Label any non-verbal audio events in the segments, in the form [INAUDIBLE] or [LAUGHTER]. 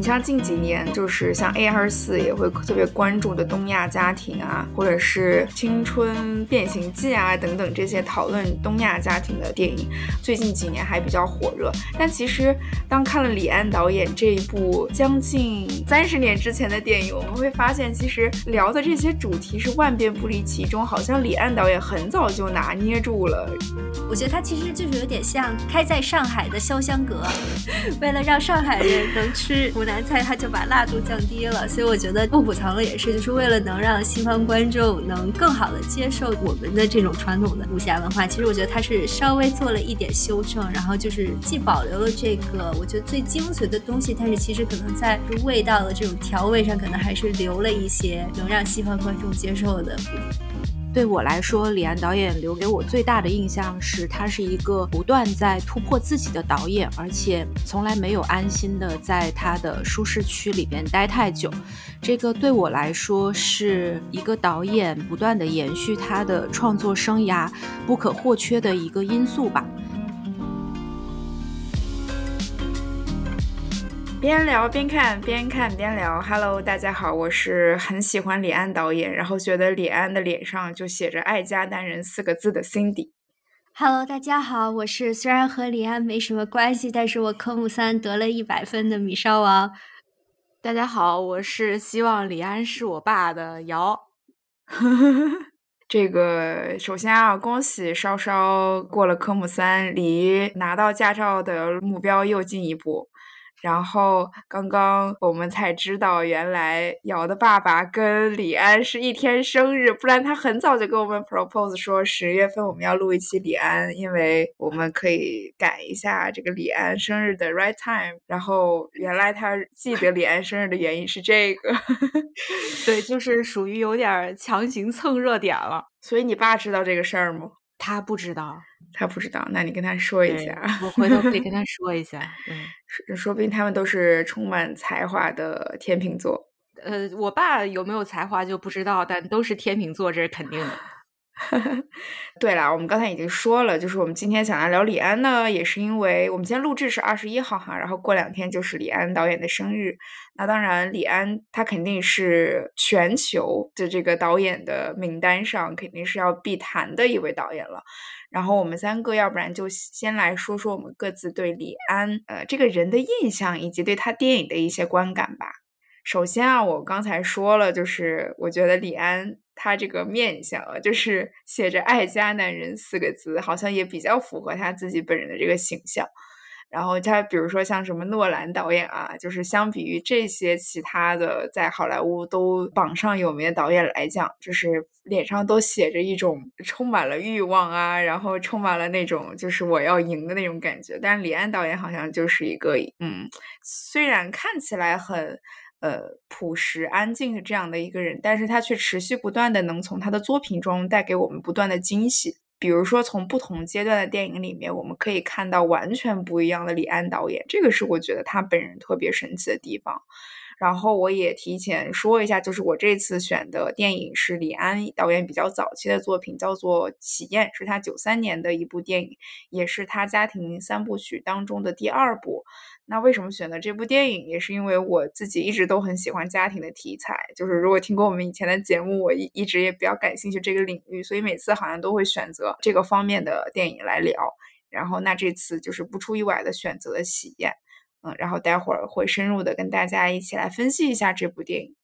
你像近几年，就是像 A 二四也会特别关注的东亚家庭啊，或者是青春变形记啊等等这些讨论东亚家庭的电影，最近几年还比较火热。但其实当看了李安导演这一部将近三十年之前的电影，我们会发现，其实聊的这些主题是万变不离其宗，好像李安导演很早就拿捏住了。我觉得他其实就是有点像开在上海的潇湘阁，为了让上海人能吃菜，他就把辣度降低了。所以我觉得《不补偿了》也是，就是为了能让西方观众能更好的接受我们的这种传统的武侠文化。其实我觉得他是稍微做了一点修正，然后就是既保留了这个我觉得最精髓的东西，但是其实可能在味道的这种调味上，可能还是留了一些能让西方观众接受的部分。对我来说，李安导演留给我最大的印象是，他是一个不断在突破自己的导演，而且从来没有安心的在他的舒适区里边待太久。这个对我来说是一个导演不断的延续他的创作生涯不可或缺的一个因素吧。边聊边看，边看边聊。Hello，大家好，我是很喜欢李安导演，然后觉得李安的脸上就写着“爱家单人”四个字的 Cindy。Hello，大家好，我是虽然和李安没什么关系，但是我科目三得了一百分的米烧王。大家好，我是希望李安是我爸的瑶。[LAUGHS] 这个首先啊，恭喜稍稍过了科目三，离拿到驾照的目标又进一步。然后刚刚我们才知道，原来瑶的爸爸跟李安是一天生日，不然他很早就跟我们 propose 说十月份我们要录一期李安，因为我们可以赶一下这个李安生日的 right time。然后原来他记得李安生日的原因是这个，对，就是属于有点强行蹭热点了。[LAUGHS] 所以你爸知道这个事儿吗？他不知道。他不知道，那你跟他说一下。我回头可以 [LAUGHS] 跟他说一下。嗯，说说不定他们都是充满才华的天秤座。呃，我爸有没有才华就不知道，但都是天秤座，这是肯定的。[LAUGHS] 对了，我们刚才已经说了，就是我们今天想来聊李安呢，也是因为我们今天录制是二十一号哈，然后过两天就是李安导演的生日。那当然，李安他肯定是全球的这个导演的名单上肯定是要必谈的一位导演了。然后我们三个，要不然就先来说说我们各自对李安呃这个人的印象，以及对他电影的一些观感吧。首先啊，我刚才说了，就是我觉得李安他这个面相啊，就是写着“爱家男人”四个字，好像也比较符合他自己本人的这个形象。然后他比如说像什么诺兰导演啊，就是相比于这些其他的在好莱坞都榜上有名的导演来讲，就是脸上都写着一种充满了欲望啊，然后充满了那种就是我要赢的那种感觉。但是李安导演好像就是一个嗯，虽然看起来很呃朴实安静的这样的一个人，但是他却持续不断的能从他的作品中带给我们不断的惊喜。比如说，从不同阶段的电影里面，我们可以看到完全不一样的李安导演，这个是我觉得他本人特别神奇的地方。然后我也提前说一下，就是我这次选的电影是李安导演比较早期的作品，叫做《喜宴》，是他九三年的一部电影，也是他家庭三部曲当中的第二部。那为什么选择这部电影，也是因为我自己一直都很喜欢家庭的题材，就是如果听过我们以前的节目，我一一直也比较感兴趣这个领域，所以每次好像都会选择这个方面的电影来聊。然后那这次就是不出意外的选择了《喜宴》。嗯，然后待会儿会深入的跟大家一起来分析一下这部电影。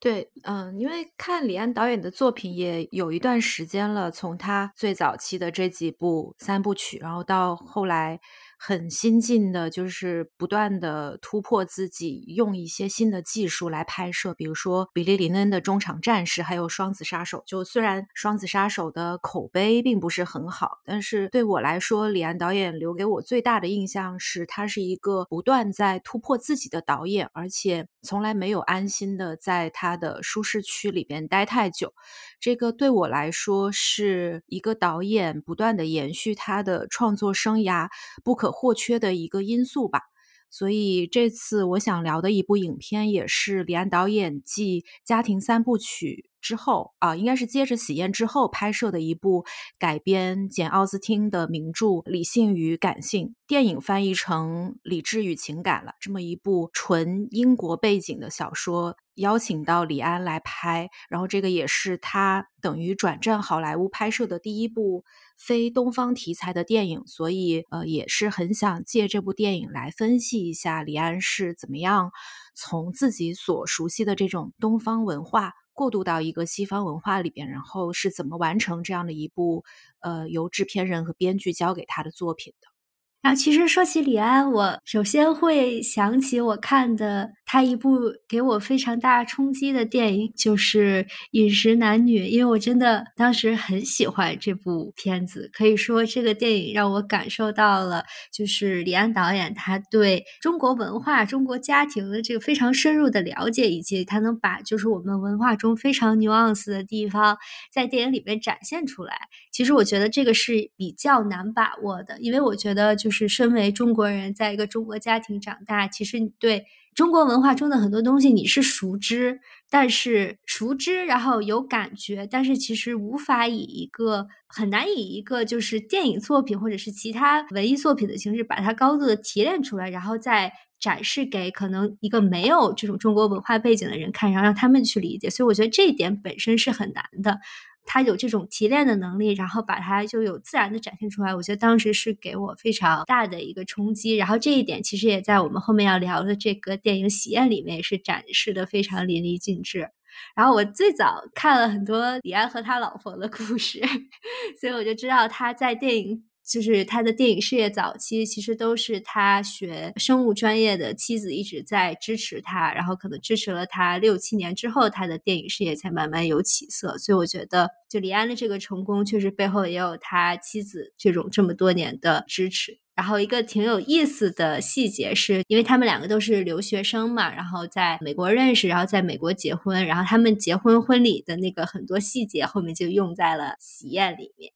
对，嗯，因为看李安导演的作品也有一段时间了，从他最早期的这几部三部曲，然后到后来。很新进的，就是不断的突破自己，用一些新的技术来拍摄，比如说比利林恩的中场战士，还有双子杀手。就虽然双子杀手的口碑并不是很好，但是对我来说，李安导演留给我最大的印象是，他是一个不断在突破自己的导演，而且从来没有安心的在他的舒适区里边待太久。这个对我来说是一个导演不断的延续他的创作生涯不可可或缺的一个因素吧。所以这次我想聊的一部影片，也是李安导演继《家庭三部曲》之后啊，应该是接着《喜宴》之后拍摄的一部改编简·奥斯汀的名著《理性与感性》，电影翻译成《理智与情感》了。这么一部纯英国背景的小说。邀请到李安来拍，然后这个也是他等于转战好莱坞拍摄的第一部非东方题材的电影，所以呃也是很想借这部电影来分析一下李安是怎么样从自己所熟悉的这种东方文化过渡到一个西方文化里边，然后是怎么完成这样的一部呃由制片人和编剧交给他的作品的。然后，其实说起李安，我首先会想起我看的他一部给我非常大冲击的电影，就是《饮食男女》，因为我真的当时很喜欢这部片子。可以说，这个电影让我感受到了，就是李安导演他对中国文化、中国家庭的这个非常深入的了解，以及他能把就是我们文化中非常 nuance 的地方在电影里面展现出来。其实，我觉得这个是比较难把握的，因为我觉得就是。是身为中国人，在一个中国家庭长大，其实你对中国文化中的很多东西你是熟知，但是熟知然后有感觉，但是其实无法以一个很难以一个就是电影作品或者是其他文艺作品的形式把它高度的提炼出来，然后再展示给可能一个没有这种中国文化背景的人看，然后让他们去理解。所以我觉得这一点本身是很难的。他有这种提炼的能力，然后把它就有自然的展现出来。我觉得当时是给我非常大的一个冲击。然后这一点其实也在我们后面要聊的这个电影《喜宴》里面是展示的非常淋漓尽致。然后我最早看了很多李安和他老婆的故事，[LAUGHS] 所以我就知道他在电影。就是他的电影事业早期，其实都是他学生物专业的妻子一直在支持他，然后可能支持了他六七年之后，他的电影事业才慢慢有起色。所以我觉得，就李安的这个成功，确实背后也有他妻子这种这么多年的支持。然后一个挺有意思的细节是，因为他们两个都是留学生嘛，然后在美国认识，然后在美国结婚，然后他们结婚婚礼的那个很多细节后面就用在了喜宴里面。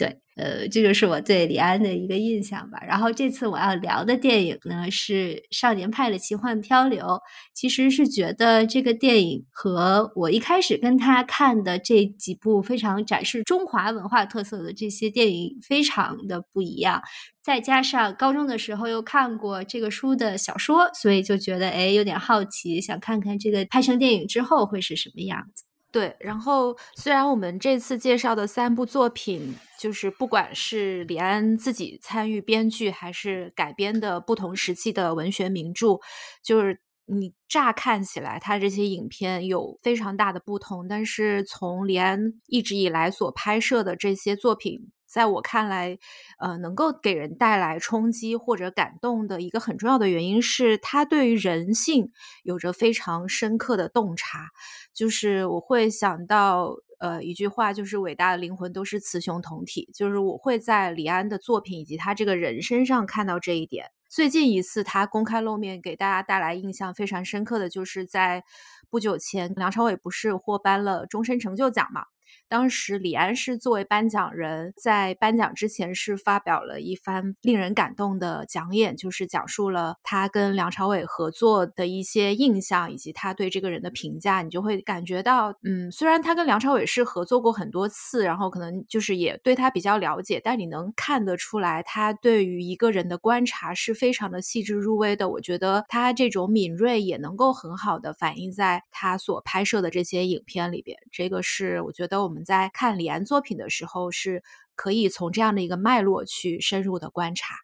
对，呃，这就是我对李安的一个印象吧。然后这次我要聊的电影呢是《少年派的奇幻漂流》，其实是觉得这个电影和我一开始跟他看的这几部非常展示中华文化特色的这些电影非常的不一样。再加上高中的时候又看过这个书的小说，所以就觉得哎有点好奇，想看看这个拍成电影之后会是什么样子。对，然后虽然我们这次介绍的三部作品，就是不管是李安自己参与编剧，还是改编的不同时期的文学名著，就是你乍看起来，他这些影片有非常大的不同，但是从李安一直以来所拍摄的这些作品。在我看来，呃，能够给人带来冲击或者感动的一个很重要的原因是，他对于人性有着非常深刻的洞察。就是我会想到，呃，一句话，就是伟大的灵魂都是雌雄同体。就是我会在李安的作品以及他这个人身上看到这一点。最近一次他公开露面给大家带来印象非常深刻的就是在不久前，梁朝伟不是获颁了终身成就奖嘛？当时李安是作为颁奖人，在颁奖之前是发表了一番令人感动的讲演，就是讲述了他跟梁朝伟合作的一些印象，以及他对这个人的评价。你就会感觉到，嗯，虽然他跟梁朝伟是合作过很多次，然后可能就是也对他比较了解，但你能看得出来，他对于一个人的观察是非常的细致入微的。我觉得他这种敏锐也能够很好的反映在他所拍摄的这些影片里边。这个是我觉得我们。在看李安作品的时候，是可以从这样的一个脉络去深入的观察。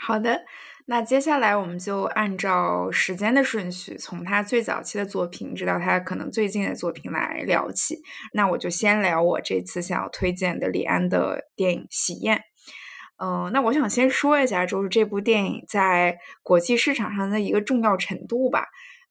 好的，那接下来我们就按照时间的顺序，从他最早期的作品，直到他可能最近的作品来聊起。那我就先聊我这次想要推荐的李安的电影《喜宴》。嗯，那我想先说一下，就是这部电影在国际市场上的一个重要程度吧。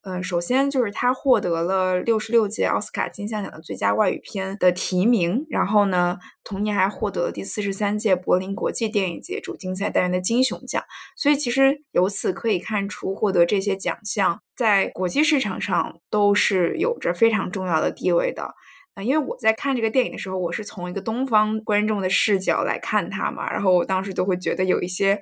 嗯，首先就是他获得了六十六届奥斯卡金像奖的最佳外语片的提名，然后呢，同年还获得了第四十三届柏林国际电影节主竞赛单元的金熊奖。所以其实由此可以看出，获得这些奖项在国际市场上都是有着非常重要的地位的。啊，因为我在看这个电影的时候，我是从一个东方观众的视角来看它嘛，然后我当时就会觉得有一些。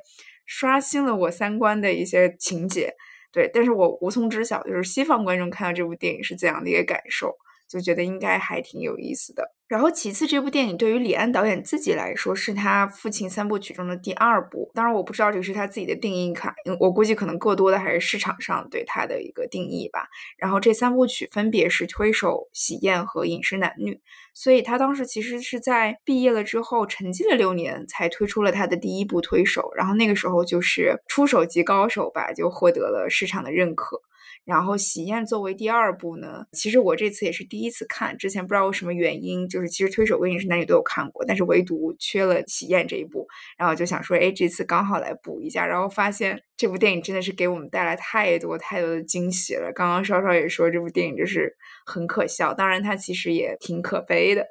刷新了我三观的一些情节。对，但是我无从知晓，就是西方观众看到这部电影是怎样的一个感受，就觉得应该还挺有意思的。然后其次，这部电影对于李安导演自己来说，是他父亲三部曲中的第二部。当然，我不知道这个是他自己的定义卡，我估计可能更多的还是市场上对他的一个定义吧。然后这三部曲分别是《推手》《喜宴》和《饮食男女》，所以他当时其实是在毕业了之后，沉寂了六年才推出了他的第一部《推手》。然后那个时候就是出手即高手吧，就获得了市场的认可。然后《喜宴》作为第二部呢，其实我这次也是第一次看，之前不知道为什么原因，就是其实《推手》跟《饮食男女》都有看过，但是唯独缺了《喜宴》这一部，然后就想说，哎，这次刚好来补一下，然后发现。这部电影真的是给我们带来太多太多的惊喜了。刚刚稍稍也说，这部电影就是很可笑，当然它其实也挺可悲的。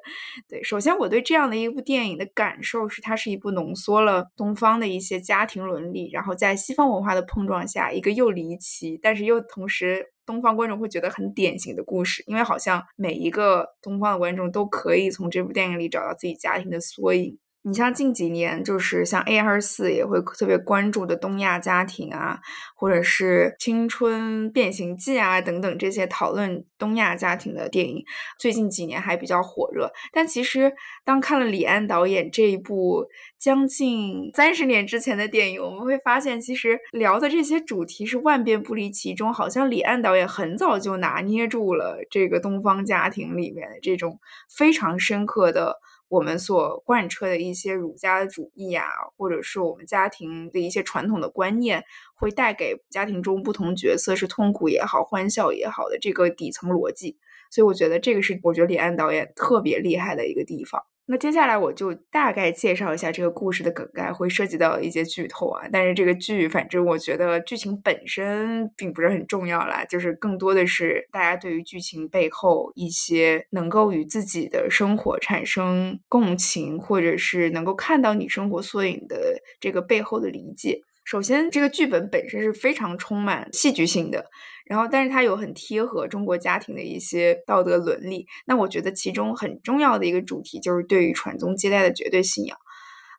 对，首先我对这样的一部电影的感受是，它是一部浓缩了东方的一些家庭伦理，然后在西方文化的碰撞下，一个又离奇，但是又同时东方观众会觉得很典型的故事。因为好像每一个东方的观众都可以从这部电影里找到自己家庭的缩影。你像近几年，就是像 A 二四也会特别关注的东亚家庭啊，或者是青春变形记啊等等这些讨论东亚家庭的电影，最近几年还比较火热。但其实当看了李安导演这一部将近三十年之前的电影，我们会发现，其实聊的这些主题是万变不离其宗，好像李安导演很早就拿捏住了这个东方家庭里面这种非常深刻的。我们所贯彻的一些儒家主义啊，或者是我们家庭的一些传统的观念，会带给家庭中不同角色是痛苦也好、欢笑也好的这个底层逻辑。所以，我觉得这个是我觉得李安导演特别厉害的一个地方。那接下来我就大概介绍一下这个故事的梗概，会涉及到一些剧透啊。但是这个剧，反正我觉得剧情本身并不是很重要啦，就是更多的是大家对于剧情背后一些能够与自己的生活产生共情，或者是能够看到你生活缩影的这个背后的理解。首先，这个剧本本身是非常充满戏剧性的。然后，但是它有很贴合中国家庭的一些道德伦理。那我觉得其中很重要的一个主题就是对于传宗接代的绝对信仰。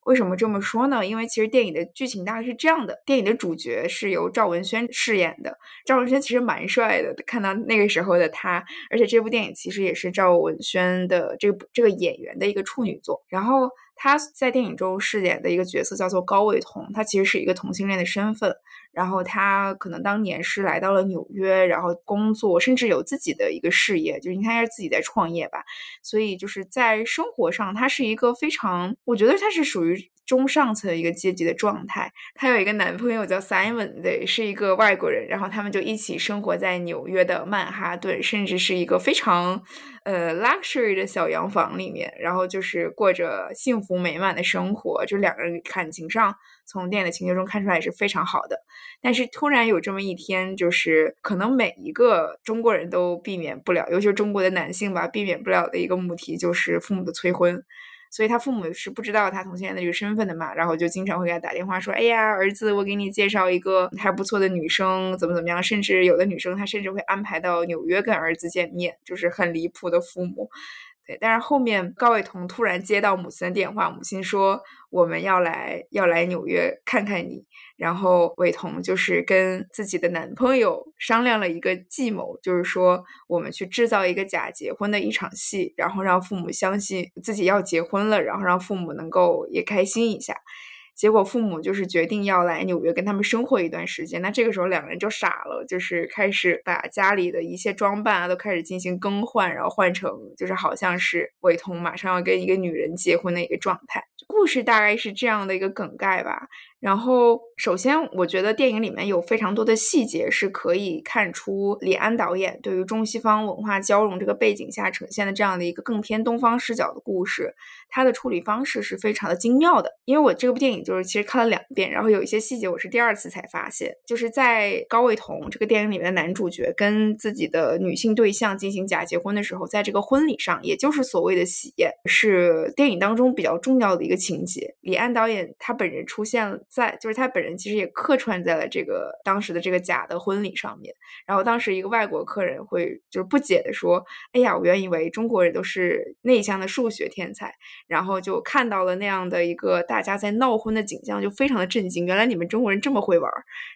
为什么这么说呢？因为其实电影的剧情大概是这样的：电影的主角是由赵文轩饰演的。赵文轩其实蛮帅的，看到那个时候的他，而且这部电影其实也是赵文轩的这部这个演员的一个处女作。然后他在电影中饰演的一个角色叫做高伟彤，他其实是一个同性恋的身份。然后他可能当年是来到了纽约，然后工作，甚至有自己的一个事业，就是应该是自己在创业吧。所以就是在生活上，他是一个非常，我觉得他是属于中上层一个阶级的状态。他有一个男朋友叫 Simon，对，是一个外国人。然后他们就一起生活在纽约的曼哈顿，甚至是一个非常呃 luxury 的小洋房里面。然后就是过着幸福美满的生活，就两个人感情上。从电影的情节中看出来也是非常好的，但是突然有这么一天，就是可能每一个中国人都避免不了，尤其是中国的男性吧，避免不了的一个母题就是父母的催婚。所以他父母是不知道他同性恋的这个身份的嘛，然后就经常会给他打电话说：“哎呀，儿子，我给你介绍一个还不错的女生，怎么怎么样？”甚至有的女生他甚至会安排到纽约跟儿子见面，就是很离谱的父母。对，但是后面高伟彤突然接到母亲的电话，母亲说我们要来要来纽约看看你，然后伟彤就是跟自己的男朋友商量了一个计谋，就是说我们去制造一个假结婚的一场戏，然后让父母相信自己要结婚了，然后让父母能够也开心一下。结果父母就是决定要来纽约跟他们生活一段时间，那这个时候两个人就傻了，就是开始把家里的一些装扮啊都开始进行更换，然后换成就是好像是伟彤马上要跟一个女人结婚的一个状态。故事大概是这样的一个梗概吧。然后，首先，我觉得电影里面有非常多的细节是可以看出李安导演对于中西方文化交融这个背景下呈现的这样的一个更偏东方视角的故事，他的处理方式是非常的精妙的。因为我这部电影就是其实看了两遍，然后有一些细节我是第二次才发现，就是在高伟彤这个电影里面的男主角跟自己的女性对象进行假结婚的时候，在这个婚礼上，也就是所谓的喜宴，是电影当中比较重要的一个情节。李安导演他本人出现了。在，就是他本人其实也客串在了这个当时的这个假的婚礼上面。然后当时一个外国客人会就是不解的说：“哎呀，我原以为中国人都是内向的数学天才，然后就看到了那样的一个大家在闹婚的景象，就非常的震惊。原来你们中国人这么会玩。”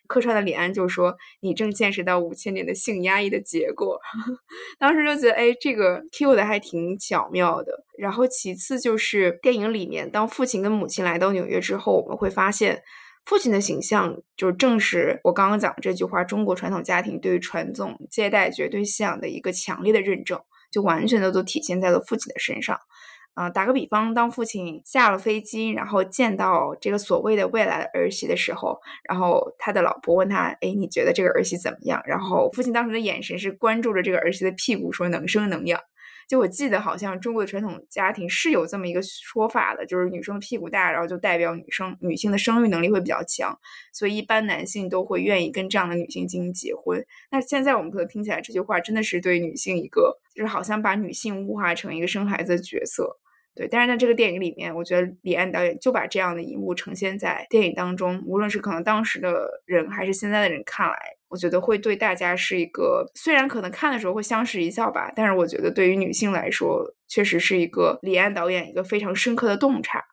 客串的李安就说：“你正见识到五千年的性压抑的结果。[LAUGHS] ”当时就觉得，哎，这个 Q 的还挺巧妙的。然后其次就是电影里面，当父亲跟母亲来到纽约之后，我们会发现父亲的形象就正是我刚刚讲的这句话：中国传统家庭对于传宗接代绝对信仰的一个强烈的认证，就完全的都体现在了父亲的身上。啊，打个比方，当父亲下了飞机，然后见到这个所谓的未来儿媳的时候，然后他的老婆问他：“哎，你觉得这个儿媳怎么样？”然后父亲当时的眼神是关注着这个儿媳的屁股，说：“能生能养。”就我记得，好像中国的传统家庭是有这么一个说法的，就是女生的屁股大，然后就代表女生女性的生育能力会比较强，所以一般男性都会愿意跟这样的女性进行结婚。那现在我们可能听起来这句话真的是对女性一个，就是好像把女性物化成一个生孩子的角色。对，但是在这个电影里面，我觉得李安导演就把这样的一幕呈现在电影当中，无论是可能当时的人还是现在的人看来，我觉得会对大家是一个，虽然可能看的时候会相视一笑吧，但是我觉得对于女性来说，确实是一个李安导演一个非常深刻的洞察。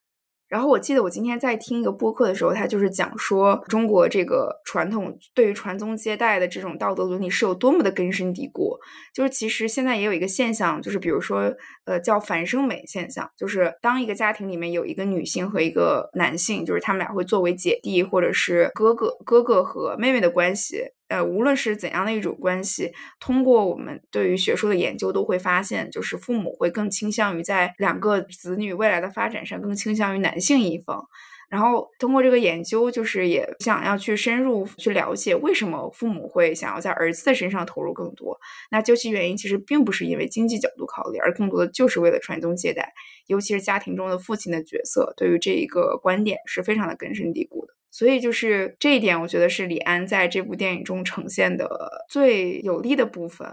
然后我记得我今天在听一个播客的时候，他就是讲说中国这个传统对于传宗接代的这种道德伦理是有多么的根深蒂固。就是其实现在也有一个现象，就是比如说呃叫反生美现象，就是当一个家庭里面有一个女性和一个男性，就是他们俩会作为姐弟或者是哥哥哥哥和妹妹的关系。呃，无论是怎样的一种关系，通过我们对于学术的研究，都会发现，就是父母会更倾向于在两个子女未来的发展上更倾向于男性一方。然后通过这个研究，就是也想要去深入去了解为什么父母会想要在儿子的身上投入更多。那究其原因，其实并不是因为经济角度考虑，而更多的就是为了传宗接代。尤其是家庭中的父亲的角色，对于这一个观点是非常的根深蒂固的。所以就是这一点，我觉得是李安在这部电影中呈现的最有力的部分。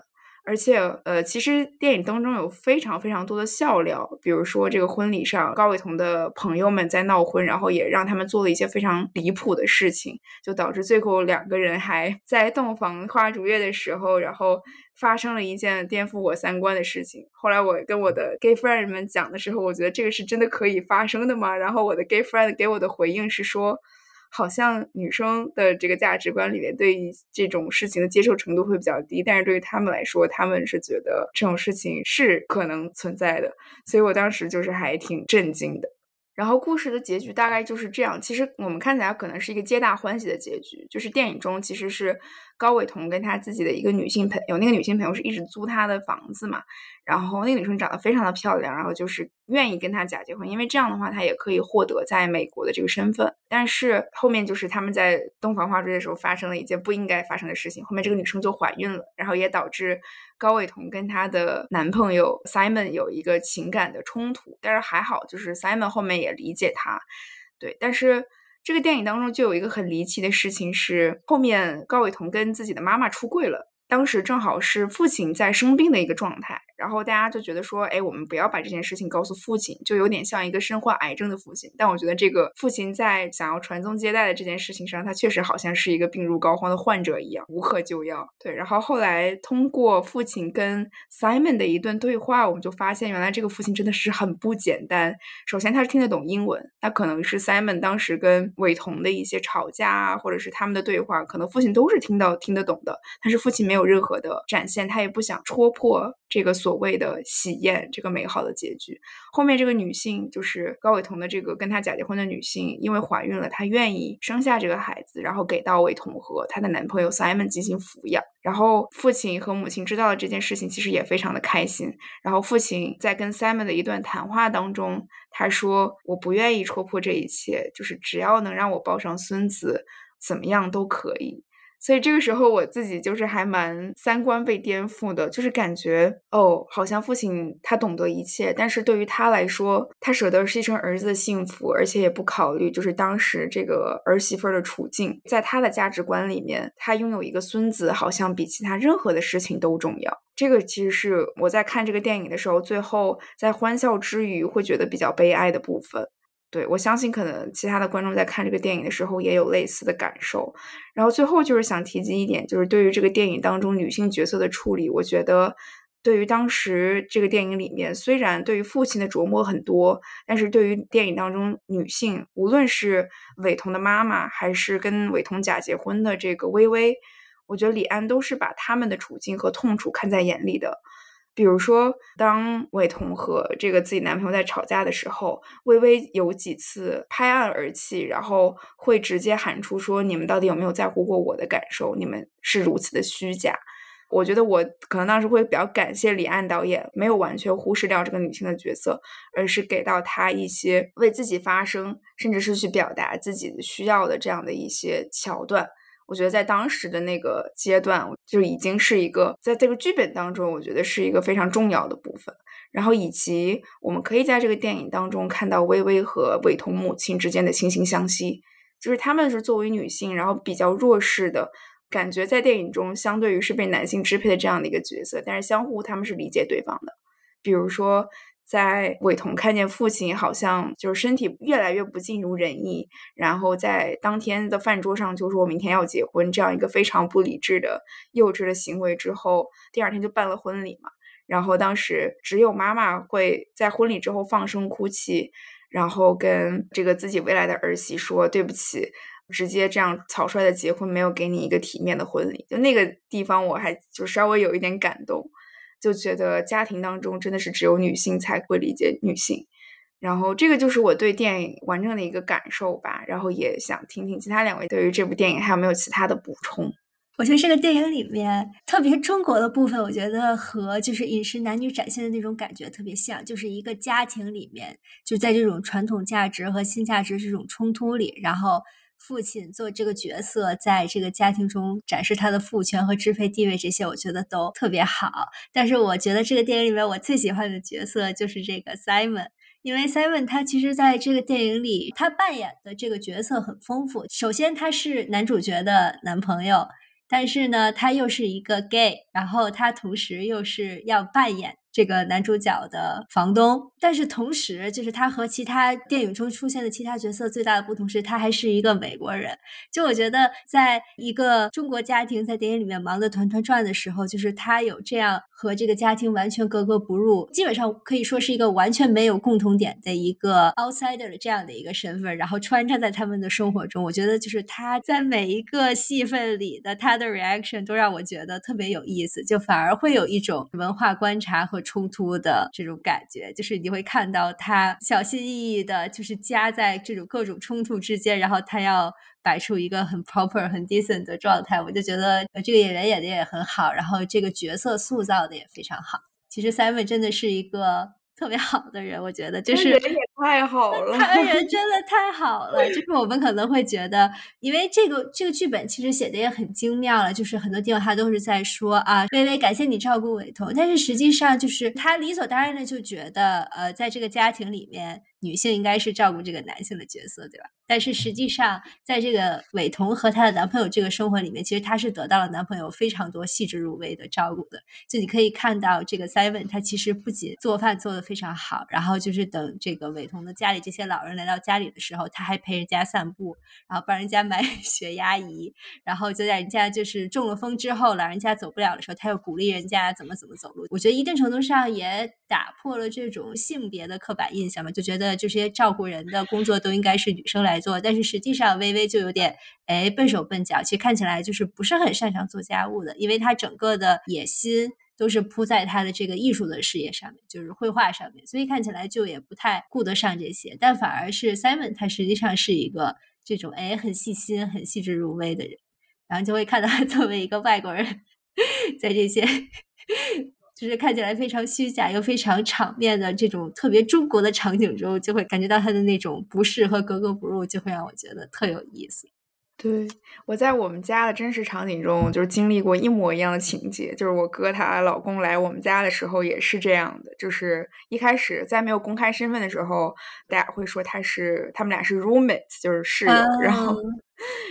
而且，呃，其实电影当中有非常非常多的笑料，比如说这个婚礼上高伟彤的朋友们在闹婚，然后也让他们做了一些非常离谱的事情，就导致最后两个人还在洞房花烛夜的时候，然后发生了一件颠覆我三观的事情。后来我跟我的 gay friend 们讲的时候，我觉得这个是真的可以发生的吗？然后我的 gay friend 给我的回应是说。好像女生的这个价值观里面，对于这种事情的接受程度会比较低，但是对于他们来说，他们是觉得这种事情是可能存在的，所以我当时就是还挺震惊的。然后故事的结局大概就是这样。其实我们看起来可能是一个皆大欢喜的结局，就是电影中其实是高伟彤跟他自己的一个女性朋友，那个女性朋友是一直租他的房子嘛。然后那个女生长得非常的漂亮，然后就是愿意跟他假结婚，因为这样的话他也可以获得在美国的这个身份。但是后面就是他们在洞房花烛的时候发生了一件不应该发生的事情，后面这个女生就怀孕了，然后也导致高伟彤跟她的男朋友 Simon 有一个情感的冲突。但是还好，就是 Simon 后面也理解她，对。但是这个电影当中就有一个很离奇的事情是，后面高伟彤跟自己的妈妈出柜了。当时正好是父亲在生病的一个状态，然后大家就觉得说，哎，我们不要把这件事情告诉父亲，就有点像一个身患癌症的父亲。但我觉得这个父亲在想要传宗接代的这件事情上，他确实好像是一个病入膏肓的患者一样，无可救药。对，然后后来通过父亲跟 Simon 的一段对话，我们就发现，原来这个父亲真的是很不简单。首先，他是听得懂英文，那可能是 Simon 当时跟伟彤的一些吵架啊，或者是他们的对话，可能父亲都是听到听得懂的，但是父亲。没有任何的展现，他也不想戳破这个所谓的喜宴，这个美好的结局。后面这个女性就是高伟彤的这个跟他假结婚的女性，因为怀孕了，她愿意生下这个孩子，然后给到伟彤和她的男朋友 Simon 进行抚养。然后父亲和母亲知道了这件事情，其实也非常的开心。然后父亲在跟 Simon 的一段谈话当中，他说：“我不愿意戳破这一切，就是只要能让我抱上孙子，怎么样都可以。”所以这个时候我自己就是还蛮三观被颠覆的，就是感觉哦，好像父亲他懂得一切，但是对于他来说，他舍得牺牲儿子的幸福，而且也不考虑就是当时这个儿媳妇的处境，在他的价值观里面，他拥有一个孙子好像比其他任何的事情都重要。这个其实是我在看这个电影的时候，最后在欢笑之余会觉得比较悲哀的部分。对我相信，可能其他的观众在看这个电影的时候也有类似的感受。然后最后就是想提及一点，就是对于这个电影当中女性角色的处理，我觉得对于当时这个电影里面，虽然对于父亲的琢磨很多，但是对于电影当中女性，无论是伟彤的妈妈，还是跟伟彤假结婚的这个微微，我觉得李安都是把他们的处境和痛楚看在眼里的。比如说，当伟彤和这个自己男朋友在吵架的时候，微微有几次拍案而泣，然后会直接喊出说：“你们到底有没有在乎过我的感受？你们是如此的虚假。”我觉得我可能当时会比较感谢李安导演，没有完全忽视掉这个女性的角色，而是给到她一些为自己发声，甚至是去表达自己需要的这样的一些桥段。我觉得在当时的那个阶段，就已经是一个在这个剧本当中，我觉得是一个非常重要的部分。然后以及我们可以在这个电影当中看到微微和伟彤母亲之间的惺惺相惜，就是他们是作为女性，然后比较弱势的感觉，在电影中相对于是被男性支配的这样的一个角色，但是相互他们是理解对方的，比如说。在伟彤看见父亲好像就是身体越来越不尽如人意，然后在当天的饭桌上就说“明天要结婚”这样一个非常不理智的幼稚的行为之后，第二天就办了婚礼嘛。然后当时只有妈妈会在婚礼之后放声哭泣，然后跟这个自己未来的儿媳说：“对不起，直接这样草率的结婚，没有给你一个体面的婚礼。”就那个地方，我还就稍微有一点感动。就觉得家庭当中真的是只有女性才会理解女性，然后这个就是我对电影完整的一个感受吧。然后也想听听其他两位对于这部电影还有没有其他的补充。我觉得这个电影里面特别中国的部分，我觉得和就是饮食男女展现的那种感觉特别像，就是一个家庭里面就在这种传统价值和新价值这种冲突里，然后。父亲做这个角色，在这个家庭中展示他的父权和支配地位，这些我觉得都特别好。但是我觉得这个电影里面我最喜欢的角色就是这个 Simon，因为 Simon 他其实在这个电影里他扮演的这个角色很丰富。首先他是男主角的男朋友，但是呢他又是一个 gay，然后他同时又是要扮演。这个男主角的房东，但是同时，就是他和其他电影中出现的其他角色最大的不同是，他还是一个美国人。就我觉得，在一个中国家庭在电影里面忙得团团转的时候，就是他有这样和这个家庭完全格格不入，基本上可以说是一个完全没有共同点的一个 outsider 的这样的一个身份，然后穿插在他们的生活中。我觉得，就是他在每一个戏份里的他的 reaction 都让我觉得特别有意思，就反而会有一种文化观察和。冲突的这种感觉，就是你会看到他小心翼翼的，就是夹在这种各种冲突之间，然后他要摆出一个很 proper、很 decent 的状态。我就觉得这个演员演的也很好，然后这个角色塑造的也非常好。其实 Simon 真的是一个。特别好的人，我觉得就是人也太好了，他人真的 [LAUGHS] 太好了。就是我们可能会觉得，因为这个这个剧本其实写的也很精妙了，就是很多地方他都是在说啊，微微感谢你照顾伟彤，但是实际上就是他理所当然的就觉得，呃，在这个家庭里面。女性应该是照顾这个男性的角色，对吧？但是实际上，在这个伟彤和她的男朋友这个生活里面，其实她是得到了男朋友非常多细致入微的照顾的。就你可以看到，这个 Simon 他其实不仅做饭做得非常好，然后就是等这个伟彤的家里这些老人来到家里的时候，他还陪人家散步，然后帮人家买 [LAUGHS] 血压仪，然后就在人家就是中了风之后，老人家走不了的时候，他又鼓励人家怎么怎么走路。我觉得一定程度上也打破了这种性别的刻板印象嘛，就觉得。这些照顾人的工作都应该是女生来做，但是实际上微微就有点哎笨手笨脚，其实看起来就是不是很擅长做家务的，因为她整个的野心都是扑在她的这个艺术的事业上面，就是绘画上面，所以看起来就也不太顾得上这些。但反而是 Simon，他实际上是一个这种哎很细心、很细致入微的人，然后就会看到他作为一个外国人，在这些。就是看起来非常虚假又非常场面的这种特别中国的场景中，就会感觉到他的那种不适和格格不入，就会让我觉得特有意思。对我在我们家的真实场景中，就是经历过一模一样的情节。就是我哥他老公来我们家的时候也是这样的，就是一开始在没有公开身份的时候，大家会说他是他们俩是 roommates，就是室友。然后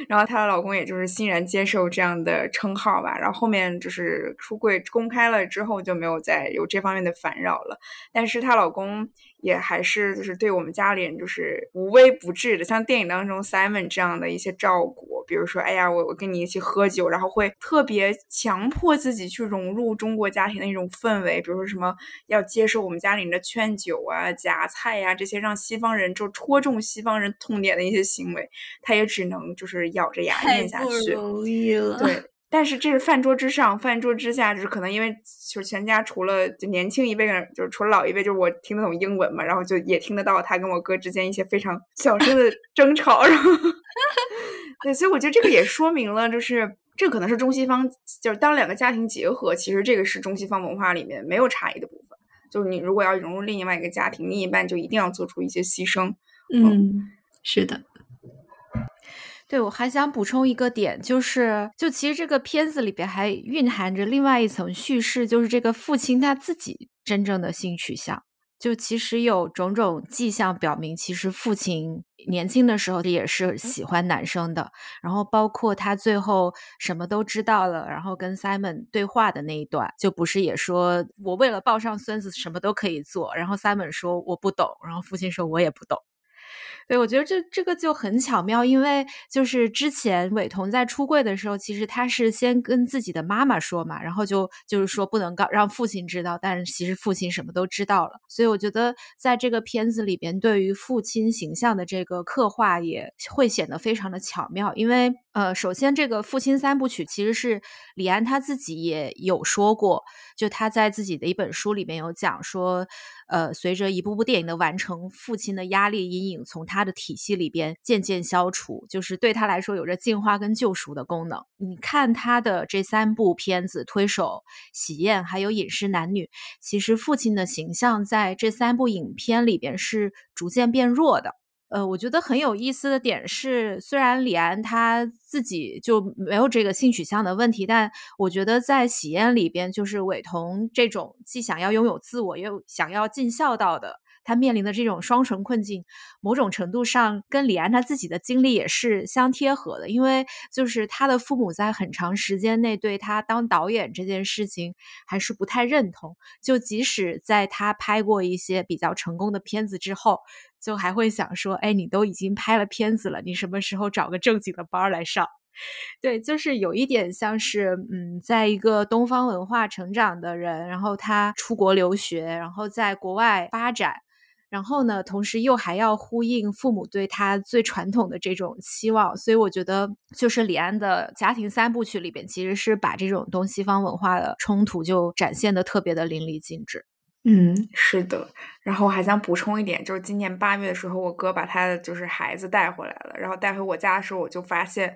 然后她的老公也就是欣然接受这样的称号吧。然后后面就是出柜公开了之后，就没有再有这方面的烦扰了。但是她老公也还是就是对我们家里人就是无微不至的，像电影当中 Simon 这样的一些照顾，比如说，哎呀，我我跟你一起喝酒，然后会特别强迫自己去融入中国家庭的一种氛围，比如说什么要接受我们家里人的劝酒啊、夹菜呀这些让西方人就戳中西方人痛点的一些行为，他也只能就是咬着牙咽下去。容易了。对。但是这是饭桌之上，饭桌之下就是可能因为就是全家除了就年轻一辈人，就是除了老一辈，就是我听得懂英文嘛，然后就也听得到他跟我哥之间一些非常小声的 [LAUGHS] 争吵，然后 [LAUGHS] 对，所以我觉得这个也说明了，就是这可能是中西方，就是当两个家庭结合，其实这个是中西方文化里面没有差异的部分，就是你如果要融入另外一个家庭，另一半就一定要做出一些牺牲。嗯，是的。对，我还想补充一个点，就是，就其实这个片子里边还蕴含着另外一层叙事，就是这个父亲他自己真正的性取向。就其实有种种迹象表明，其实父亲年轻的时候也是喜欢男生的。然后包括他最后什么都知道了，然后跟 Simon 对话的那一段，就不是也说我为了抱上孙子什么都可以做。然后 Simon 说我不懂，然后父亲说我也不懂。对，我觉得这这个就很巧妙，因为就是之前伟彤在出柜的时候，其实他是先跟自己的妈妈说嘛，然后就就是说不能告让父亲知道，但是其实父亲什么都知道了。所以我觉得在这个片子里边，对于父亲形象的这个刻画也会显得非常的巧妙，因为呃，首先这个父亲三部曲其实是李安他自己也有说过，就他在自己的一本书里面有讲说。呃，随着一部部电影的完成，父亲的压力阴影从他的体系里边渐渐消除，就是对他来说有着净化跟救赎的功能。你看他的这三部片子《推手》《喜宴》还有《饮食男女》，其实父亲的形象在这三部影片里边是逐渐变弱的。呃，我觉得很有意思的点是，虽然李安他自己就没有这个性取向的问题，但我觉得在《喜宴》里边，就是伟彤这种既想要拥有自我，又想要尽孝道的。他面临的这种双重困境，某种程度上跟李安他自己的经历也是相贴合的，因为就是他的父母在很长时间内对他当导演这件事情还是不太认同，就即使在他拍过一些比较成功的片子之后，就还会想说：“哎，你都已经拍了片子了，你什么时候找个正经的班来上？” [LAUGHS] 对，就是有一点像是，嗯，在一个东方文化成长的人，然后他出国留学，然后在国外发展。然后呢，同时又还要呼应父母对他最传统的这种期望，所以我觉得就是李安的家庭三部曲里边，其实是把这种东西方文化的冲突就展现的特别的淋漓尽致。嗯，是的。然后我还想补充一点，就是今年八月的时候，我哥把他的就是孩子带回来了，然后带回我家的时候，我就发现。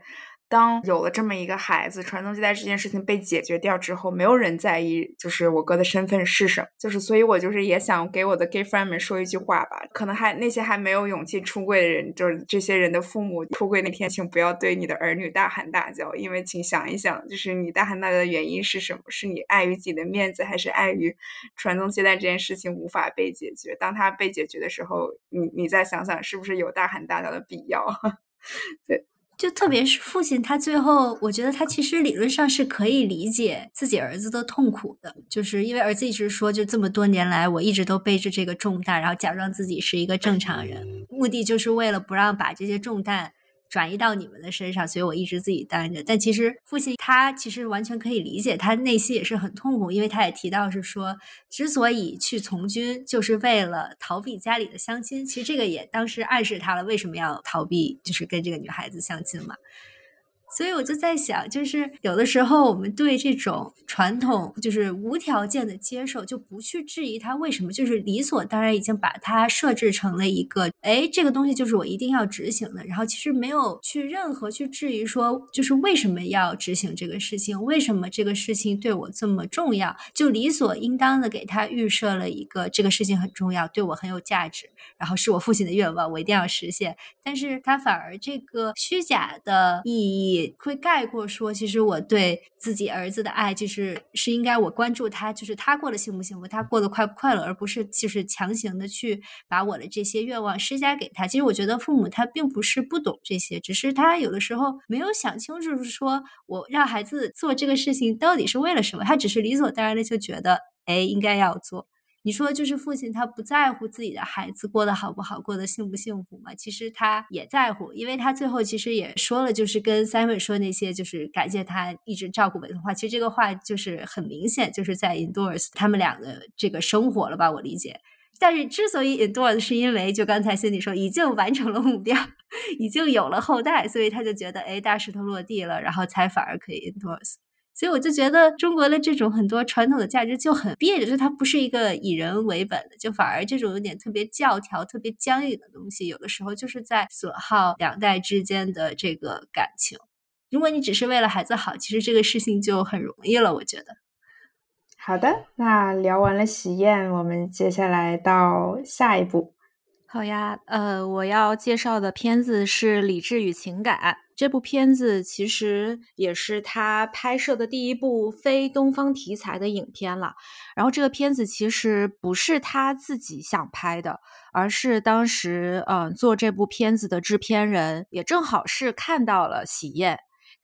当有了这么一个孩子，传宗接代这件事情被解决掉之后，没有人在意，就是我哥的身份是什么。就是，所以我就是也想给我的 gay friend 们说一句话吧。可能还那些还没有勇气出柜的人，就是这些人的父母，出柜那天，请不要对你的儿女大喊大叫，因为请想一想，就是你大喊大叫的原因是什么？是你碍于自己的面子，还是碍于传宗接代这件事情无法被解决？当他被解决的时候，你你再想想，是不是有大喊大叫的必要？[LAUGHS] 对。就特别是父亲，他最后，我觉得他其实理论上是可以理解自己儿子的痛苦的，就是因为儿子一直说，就这么多年来，我一直都背着这个重担，然后假装自己是一个正常人，目的就是为了不让把这些重担。转移到你们的身上，所以我一直自己担着。但其实父亲他其实完全可以理解，他内心也是很痛苦，因为他也提到是说，之所以去从军，就是为了逃避家里的相亲。其实这个也当时暗示他了，为什么要逃避，就是跟这个女孩子相亲嘛。所以我就在想，就是有的时候我们对这种传统就是无条件的接受，就不去质疑它为什么，就是理所当然已经把它设置成了一个，哎，这个东西就是我一定要执行的。然后其实没有去任何去质疑说，就是为什么要执行这个事情，为什么这个事情对我这么重要，就理所应当的给他预设了一个这个事情很重要，对我很有价值，然后是我父亲的愿望，我一定要实现。但是他反而这个虚假的意义。会概括说，其实我对自己儿子的爱，就是是应该我关注他，就是他过得幸不幸福，他过得快不快乐，而不是就是强行的去把我的这些愿望施加给他。其实我觉得父母他并不是不懂这些，只是他有的时候没有想清楚，是说我让孩子做这个事情到底是为了什么，他只是理所当然的就觉得，哎，应该要做。你说就是父亲他不在乎自己的孩子过得好不好，过得幸不幸福吗？其实他也在乎，因为他最后其实也说了，就是跟 Simon 说那些，就是感谢他一直照顾我的话。其实这个话就是很明显，就是在 endorse 他们俩的这个生活了吧？我理解。但是之所以 endorse，是因为就刚才 Cindy 说，已经完成了目标，[LAUGHS] 已经有了后代，所以他就觉得哎，大石头落地了，然后才反而可以 endorse。所以我就觉得中国的这种很多传统的价值就很别扭，就是它不是一个以人为本的，就反而这种有点特别教条、特别僵硬的东西，有的时候就是在损耗两代之间的这个感情。如果你只是为了孩子好，其实这个事情就很容易了。我觉得。好的，那聊完了喜宴，我们接下来到下一步。好呀，呃，我要介绍的片子是《理智与情感》。这部片子其实也是他拍摄的第一部非东方题材的影片了。然后这个片子其实不是他自己想拍的，而是当时嗯做这部片子的制片人也正好是看到了《喜宴》。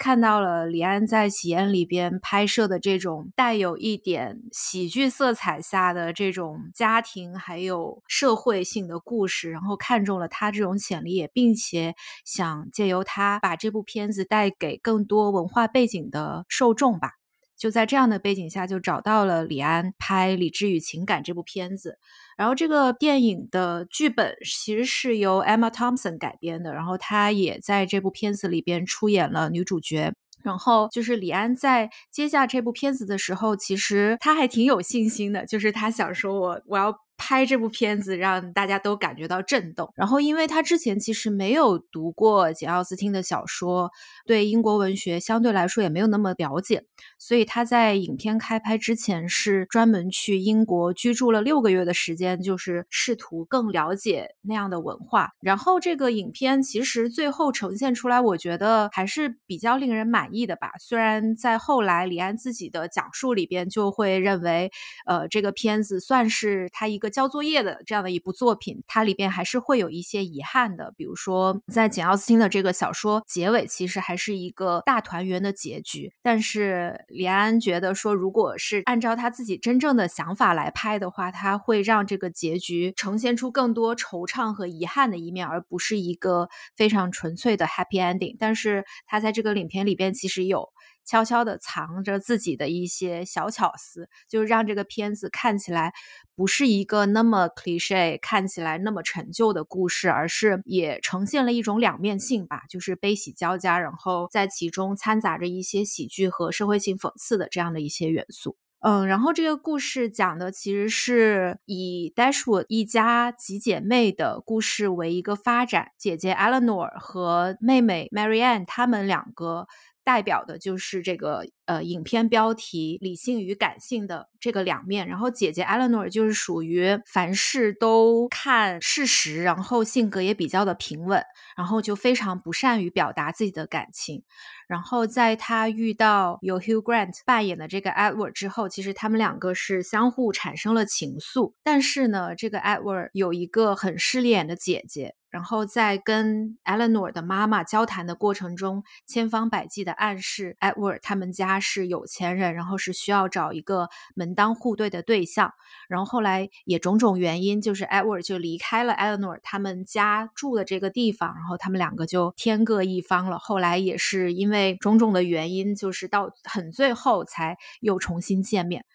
看到了李安在《喜宴》里边拍摄的这种带有一点喜剧色彩下的这种家庭还有社会性的故事，然后看中了他这种潜力，也并且想借由他把这部片子带给更多文化背景的受众吧。就在这样的背景下，就找到了李安拍《理智与情感》这部片子。然后这个电影的剧本其实是由 Emma Thompson 改编的，然后她也在这部片子里边出演了女主角。然后就是李安在接下这部片子的时候，其实他还挺有信心的，就是他想说我我要。拍这部片子让大家都感觉到震动，然后因为他之前其实没有读过简奥斯汀的小说，对英国文学相对来说也没有那么了解，所以他在影片开拍之前是专门去英国居住了六个月的时间，就是试图更了解那样的文化。然后这个影片其实最后呈现出来，我觉得还是比较令人满意的吧。虽然在后来李安自己的讲述里边就会认为，呃，这个片子算是他一。个交作业的这样的一部作品，它里边还是会有一些遗憾的，比如说在简奥斯汀的这个小说结尾，其实还是一个大团圆的结局。但是李安觉得说，如果是按照他自己真正的想法来拍的话，他会让这个结局呈现出更多惆怅和遗憾的一面，而不是一个非常纯粹的 happy ending。但是他在这个影片里边其实有。悄悄地藏着自己的一些小巧思，就让这个片子看起来不是一个那么 cliche，看起来那么陈旧的故事，而是也呈现了一种两面性吧，就是悲喜交加，然后在其中掺杂着一些喜剧和社会性讽刺的这样的一些元素。嗯，然后这个故事讲的其实是以 Dashwood 一家几姐妹的故事为一个发展，姐姐 Eleanor 和妹妹 Marianne 她们两个。代表的就是这个呃，影片标题“理性与感性”的这个两面。然后姐姐 Eleanor 就是属于凡事都看事实，然后性格也比较的平稳，然后就非常不善于表达自己的感情。然后在她遇到由 Hugh Grant 扮演的这个 Edward 之后，其实他们两个是相互产生了情愫。但是呢，这个 Edward 有一个很势利眼的姐姐。然后在跟 Eleanor 的妈妈交谈的过程中，千方百计的暗示 Edward 他们家是有钱人，然后是需要找一个门当户对的对象。然后后来也种种原因，就是 Edward 就离开了 Eleanor 他们家住的这个地方，然后他们两个就天各一方了。后来也是因为种种的原因，就是到很最后才又重新见面。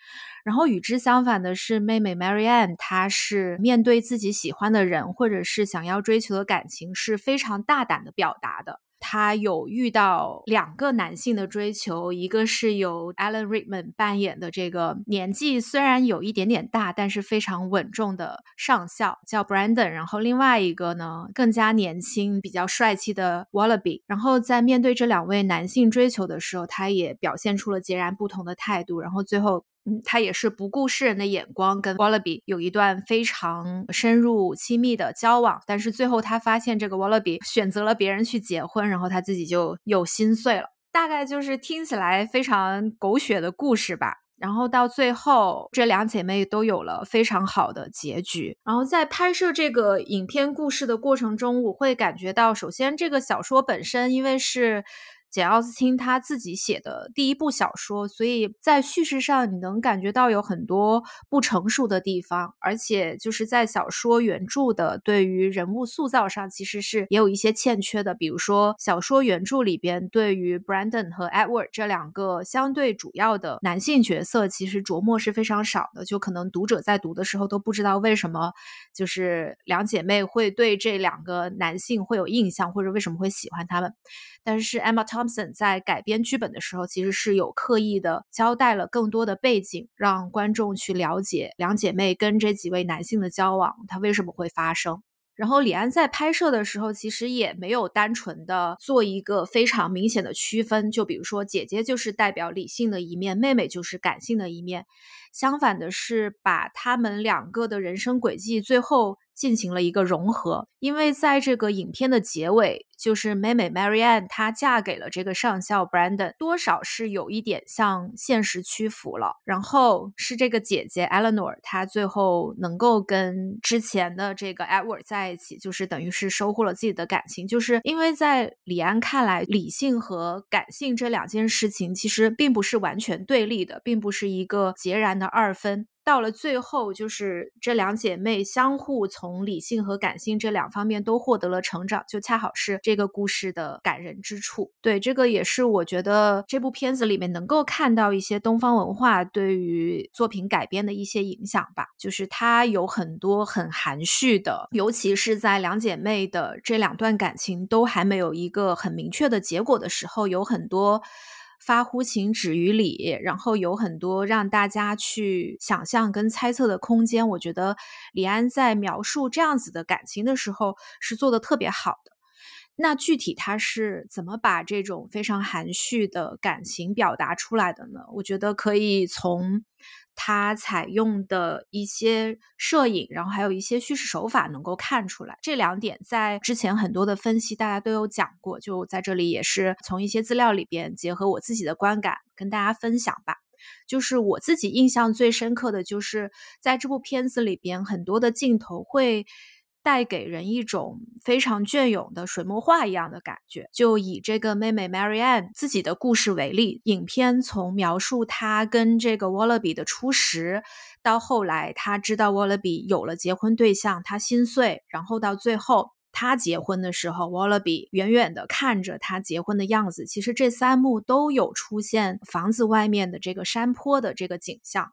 然后与之相反的是，妹妹 Marianne，她是面对自己喜欢的人或者是想要追求的感情是非常大胆的表达的。她有遇到两个男性的追求，一个是由 Alan Rickman 扮演的这个年纪虽然有一点点大，但是非常稳重的上校，叫 Brandon。然后另外一个呢，更加年轻、比较帅气的 Wallaby。然后在面对这两位男性追求的时候，他也表现出了截然不同的态度。然后最后。他也是不顾世人的眼光，跟 Wallaby 有一段非常深入亲密的交往。但是最后他发现这个 Wallaby 选择了别人去结婚，然后他自己就又心碎了。大概就是听起来非常狗血的故事吧。然后到最后，这两姐妹都有了非常好的结局。然后在拍摄这个影片故事的过程中，我会感觉到，首先这个小说本身，因为是。简·奥斯汀他自己写的第一部小说，所以在叙事上你能感觉到有很多不成熟的地方，而且就是在小说原著的对于人物塑造上，其实是也有一些欠缺的。比如说，小说原著里边对于 Brandon 和 Edward 这两个相对主要的男性角色，其实琢磨是非常少的。就可能读者在读的时候都不知道为什么，就是两姐妹会对这两个男性会有印象，或者为什么会喜欢他们。但是 Emma Thompson 在改编剧本的时候，其实是有刻意的交代了更多的背景，让观众去了解两姐妹跟这几位男性的交往，它为什么会发生。然后李安在拍摄的时候，其实也没有单纯的做一个非常明显的区分，就比如说姐姐就是代表理性的一面，妹妹就是感性的一面。相反的是，把他们两个的人生轨迹最后进行了一个融合，因为在这个影片的结尾。就是妹妹 Marianne，她嫁给了这个上校 Brandon，多少是有一点向现实屈服了。然后是这个姐姐 Eleanor，她最后能够跟之前的这个 Edward 在一起，就是等于是收获了自己的感情。就是因为在李安看来，理性和感性这两件事情其实并不是完全对立的，并不是一个截然的二分。到了最后，就是这两姐妹相互从理性和感性这两方面都获得了成长，就恰好是这个故事的感人之处。对，这个也是我觉得这部片子里面能够看到一些东方文化对于作品改编的一些影响吧。就是它有很多很含蓄的，尤其是在两姐妹的这两段感情都还没有一个很明确的结果的时候，有很多。发乎情，止于理，然后有很多让大家去想象跟猜测的空间。我觉得李安在描述这样子的感情的时候是做的特别好的。那具体他是怎么把这种非常含蓄的感情表达出来的呢？我觉得可以从。他采用的一些摄影，然后还有一些叙事手法，能够看出来这两点，在之前很多的分析，大家都有讲过。就在这里，也是从一些资料里边结合我自己的观感，跟大家分享吧。就是我自己印象最深刻的就是在这部片子里边，很多的镜头会。带给人一种非常隽永的水墨画一样的感觉。就以这个妹妹 Marianne 自己的故事为例，影片从描述她跟这个 Wallaby 的初识，到后来她知道 Wallaby 有了结婚对象，她心碎，然后到最后她结婚的时候，Wallaby 远远的看着她结婚的样子。其实这三幕都有出现房子外面的这个山坡的这个景象，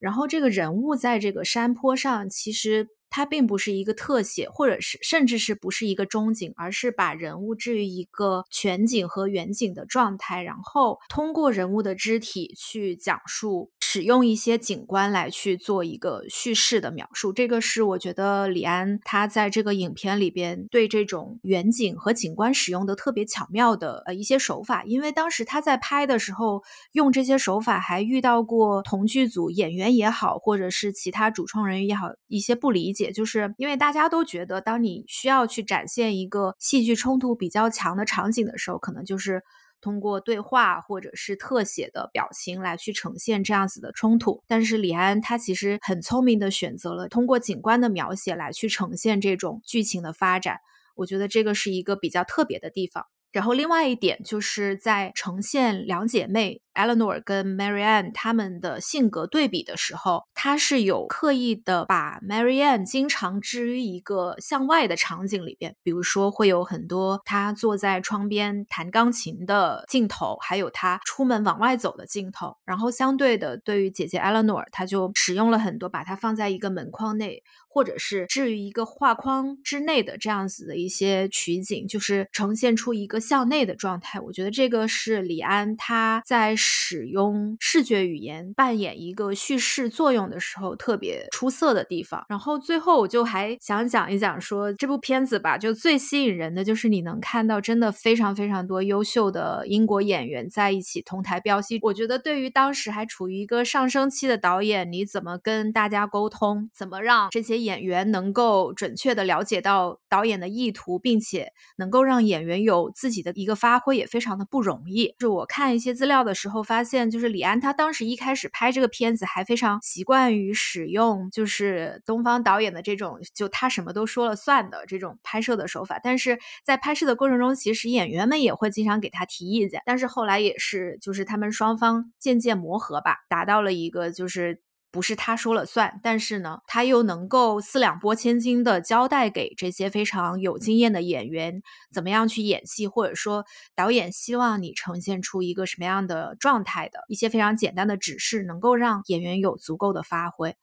然后这个人物在这个山坡上，其实。它并不是一个特写，或者是甚至是不是一个中景，而是把人物置于一个全景和远景的状态，然后通过人物的肢体去讲述。使用一些景观来去做一个叙事的描述，这个是我觉得李安他在这个影片里边对这种远景和景观使用的特别巧妙的呃一些手法。因为当时他在拍的时候用这些手法，还遇到过同剧组演员也好，或者是其他主创人员也好一些不理解，就是因为大家都觉得，当你需要去展现一个戏剧冲突比较强的场景的时候，可能就是。通过对话或者是特写的表情来去呈现这样子的冲突，但是李安他其实很聪明的选择了通过景观的描写来去呈现这种剧情的发展，我觉得这个是一个比较特别的地方。然后另外一点就是在呈现两姐妹 Eleanor 跟 Marianne 她们的性格对比的时候，他是有刻意的把 Marianne 经常置于一个向外的场景里边，比如说会有很多她坐在窗边弹钢琴的镜头，还有她出门往外走的镜头。然后相对的，对于姐姐 Eleanor，她就使用了很多把它放在一个门框内。或者是置于一个画框之内的这样子的一些取景，就是呈现出一个向内的状态。我觉得这个是李安他在使用视觉语言扮演一个叙事作用的时候特别出色的地方。然后最后我就还想讲一讲说这部片子吧，就最吸引人的就是你能看到真的非常非常多优秀的英国演员在一起同台飙戏。我觉得对于当时还处于一个上升期的导演，你怎么跟大家沟通，怎么让这些。演员能够准确的了解到导演的意图，并且能够让演员有自己的一个发挥也非常的不容易。就我看一些资料的时候发现，就是李安他当时一开始拍这个片子还非常习惯于使用就是东方导演的这种就他什么都说了算的这种拍摄的手法，但是在拍摄的过程中，其实演员们也会经常给他提意见，但是后来也是就是他们双方渐渐磨合吧，达到了一个就是。不是他说了算，但是呢，他又能够四两拨千斤的交代给这些非常有经验的演员怎么样去演戏，或者说导演希望你呈现出一个什么样的状态的一些非常简单的指示，能够让演员有足够的发挥。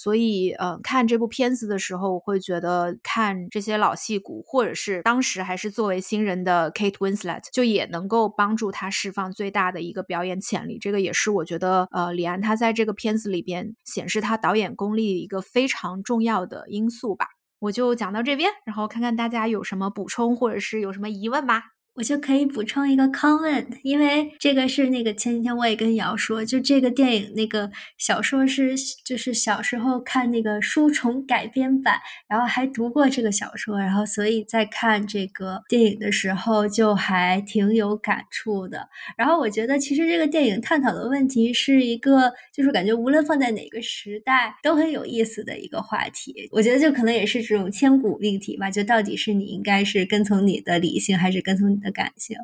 所以，呃，看这部片子的时候，我会觉得看这些老戏骨，或者是当时还是作为新人的 Kate Winslet，就也能够帮助他释放最大的一个表演潜力。这个也是我觉得，呃，李安他在这个片子里边显示他导演功力一个非常重要的因素吧。我就讲到这边，然后看看大家有什么补充，或者是有什么疑问吧？我就可以补充一个 comment，因为这个是那个前几天我也跟瑶说，就这个电影那个小说是就是小时候看那个书虫改编版，然后还读过这个小说，然后所以在看这个电影的时候就还挺有感触的。然后我觉得其实这个电影探讨的问题是一个，就是感觉无论放在哪个时代都很有意思的一个话题。我觉得就可能也是这种千古命题吧，就到底是你应该是跟从你的理性，还是跟从你的。感性，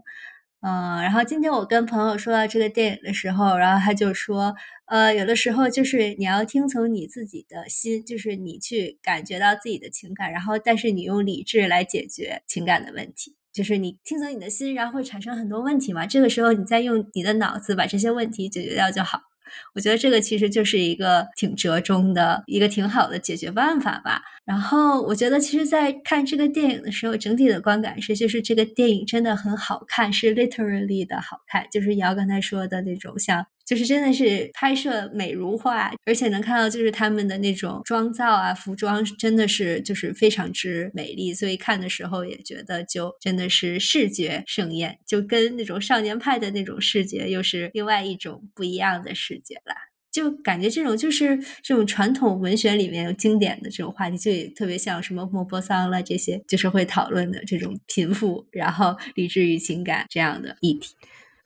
嗯，然后今天我跟朋友说到这个电影的时候，然后他就说，呃，有的时候就是你要听从你自己的心，就是你去感觉到自己的情感，然后但是你用理智来解决情感的问题，就是你听从你的心，然后会产生很多问题嘛，这个时候你再用你的脑子把这些问题解决掉就好。我觉得这个其实就是一个挺折中的一个挺好的解决办法吧。然后我觉得，其实，在看这个电影的时候，整体的观感是，就是这个电影真的很好看，是 literally 的好看，就是瑶刚才说的那种像。就是真的是拍摄美如画，而且能看到就是他们的那种妆造啊、服装，真的是就是非常之美丽，所以看的时候也觉得就真的是视觉盛宴，就跟那种少年派的那种视觉又是另外一种不一样的视觉了。就感觉这种就是这种传统文学里面有经典的这种话题，就也特别像什么莫泊桑了这些，就是会讨论的这种贫富，然后理智与情感这样的议题。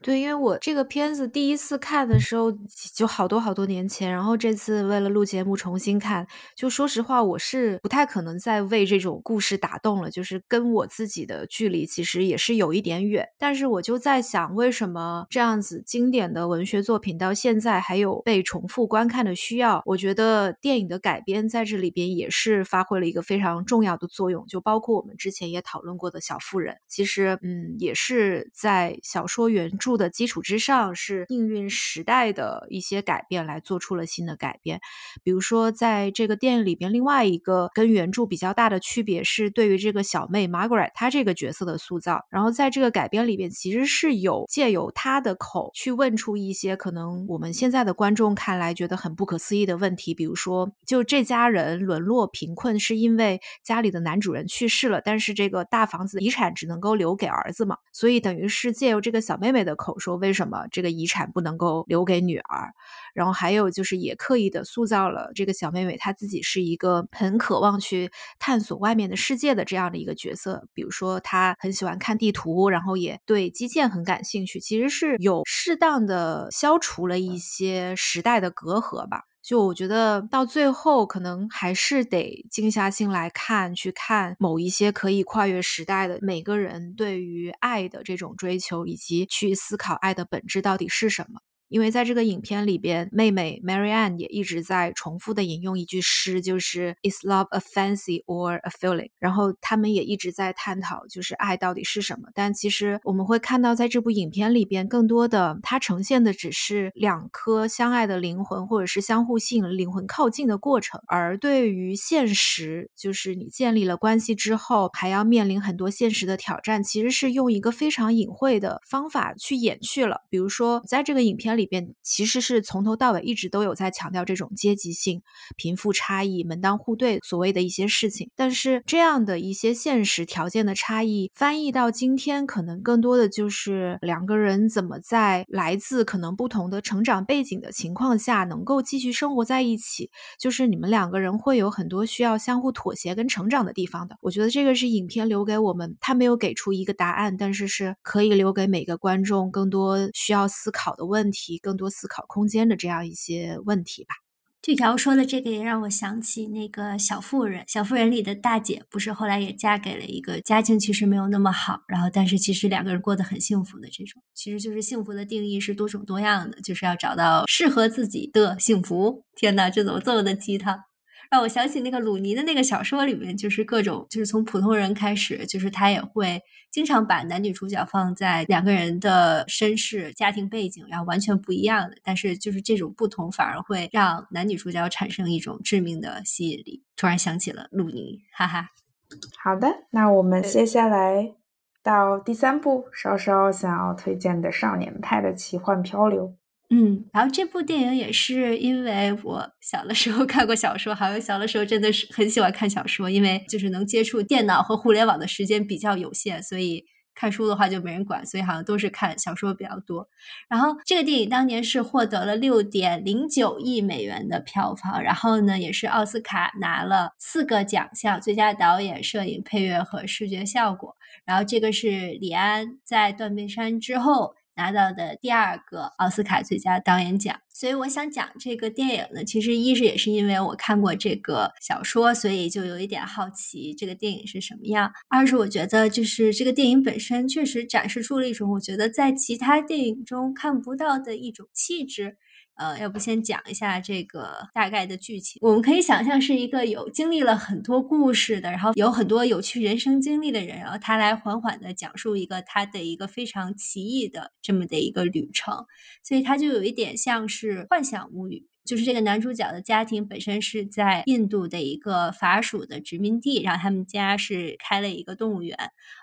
对，因为我这个片子第一次看的时候就好多好多年前，然后这次为了录节目重新看，就说实话，我是不太可能再为这种故事打动了，就是跟我自己的距离其实也是有一点远。但是我就在想，为什么这样子经典的文学作品到现在还有被重复观看的需要？我觉得电影的改编在这里边也是发挥了一个非常重要的作用，就包括我们之前也讨论过的小妇人，其实嗯也是在小说原著。的基础之上，是应运时代的一些改变来做出了新的改变。比如说，在这个电影里边，另外一个跟原著比较大的区别是，对于这个小妹 Margaret 她这个角色的塑造。然后在这个改编里边，其实是有借由她的口去问出一些可能我们现在的观众看来觉得很不可思议的问题。比如说，就这家人沦落贫困，是因为家里的男主人去世了，但是这个大房子遗产只能够留给儿子嘛，所以等于是借由这个小妹妹的口。说为什么这个遗产不能够留给女儿？然后还有就是也刻意的塑造了这个小妹妹她自己是一个很渴望去探索外面的世界的这样的一个角色。比如说她很喜欢看地图，然后也对基建很感兴趣。其实是有适当的消除了一些时代的隔阂吧。就我觉得到最后，可能还是得静下心来看，去看某一些可以跨越时代的每个人对于爱的这种追求，以及去思考爱的本质到底是什么。因为在这个影片里边，妹妹 Marianne 也一直在重复的引用一句诗，就是 "Is love a fancy or a feeling？" 然后他们也一直在探讨，就是爱到底是什么。但其实我们会看到，在这部影片里边，更多的它呈现的只是两颗相爱的灵魂，或者是相互吸引灵魂靠近的过程。而对于现实，就是你建立了关系之后，还要面临很多现实的挑战，其实是用一个非常隐晦的方法去掩去了。比如说，在这个影片。里边其实是从头到尾一直都有在强调这种阶级性、贫富差异、门当户对所谓的一些事情。但是这样的一些现实条件的差异，翻译到今天，可能更多的就是两个人怎么在来自可能不同的成长背景的情况下，能够继续生活在一起。就是你们两个人会有很多需要相互妥协跟成长的地方的。我觉得这个是影片留给我们，他没有给出一个答案，但是是可以留给每个观众更多需要思考的问题，更多思考空间的这样一些问题吧。就瑶说的这个也让我想起那个小妇人，小妇人里的大姐不是后来也嫁给了一个家境其实没有那么好，然后但是其实两个人过得很幸福的这种，其实就是幸福的定义是多种多样的，就是要找到适合自己的幸福。天哪，这怎么这么的鸡汤？让我想起那个鲁尼的那个小说里面，就是各种，就是从普通人开始，就是他也会经常把男女主角放在两个人的身世、家庭背景，然后完全不一样的，但是就是这种不同反而会让男女主角产生一种致命的吸引力。突然想起了鲁尼，哈哈。好的，那我们接下来到第三部，稍稍想要推荐的少年派的奇幻漂流。嗯，然后这部电影也是因为我小的时候看过小说，好像小的时候真的是很喜欢看小说，因为就是能接触电脑和互联网的时间比较有限，所以看书的话就没人管，所以好像都是看小说比较多。然后这个电影当年是获得了六点零九亿美元的票房，然后呢也是奥斯卡拿了四个奖项：最佳导演、摄影、配乐和视觉效果。然后这个是李安在《断背山》之后。拿到的第二个奥斯卡最佳导演奖，所以我想讲这个电影呢，其实一是也是因为我看过这个小说，所以就有一点好奇这个电影是什么样；二是我觉得就是这个电影本身确实展示出了一种我觉得在其他电影中看不到的一种气质。呃，要不先讲一下这个大概的剧情。我们可以想象是一个有经历了很多故事的，然后有很多有趣人生经历的人，然后他来缓缓的讲述一个他的一个非常奇异的这么的一个旅程，所以他就有一点像是幻想物语。就是这个男主角的家庭本身是在印度的一个法属的殖民地，然后他们家是开了一个动物园。